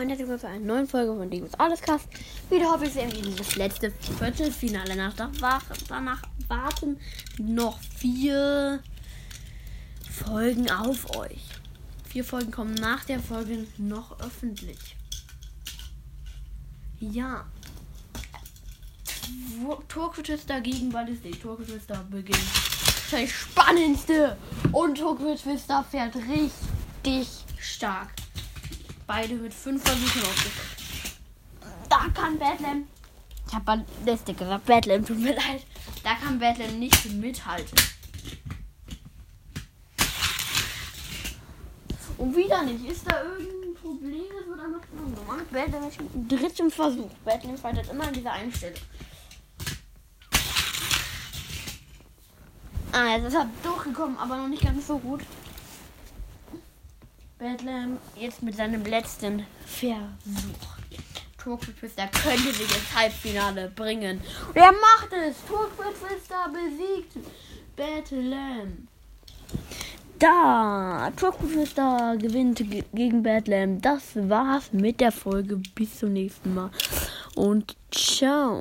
und herzlich willkommen zu einer neuen Folge von Digos Allescast. Wieder hoffe ich sehr, das letzte Viertelfinale nach. Danach warten noch vier Folgen auf euch. Vier Folgen kommen nach der Folge noch öffentlich. Ja. Turketwister gegen Ballistik. Turketwister beginnt. Das spannendste. Und Turketwister fährt richtig stark. Beide mit fünf Versuchen aufgeführt. Da kann Batman. Ich habe Ballistik gesagt. Batman, tut mir leid. Da kann Batman nicht mithalten. Und wieder nicht. Ist da irgendein Problem? Das wird einfach gemacht. Batman ist mit dem dritten Versuch. Batman fightet immer an dieser einen Stelle. Ah, jetzt ist er durchgekommen, aber noch nicht ganz so gut. Bedlam jetzt mit seinem letzten Versuch. Turketwister könnte sich ins Halbfinale bringen. Er macht es. Turketwister besiegt Bedlam. Da, Turketwister gewinnt gegen Bedlam. Das war's mit der Folge. Bis zum nächsten Mal. Und ciao.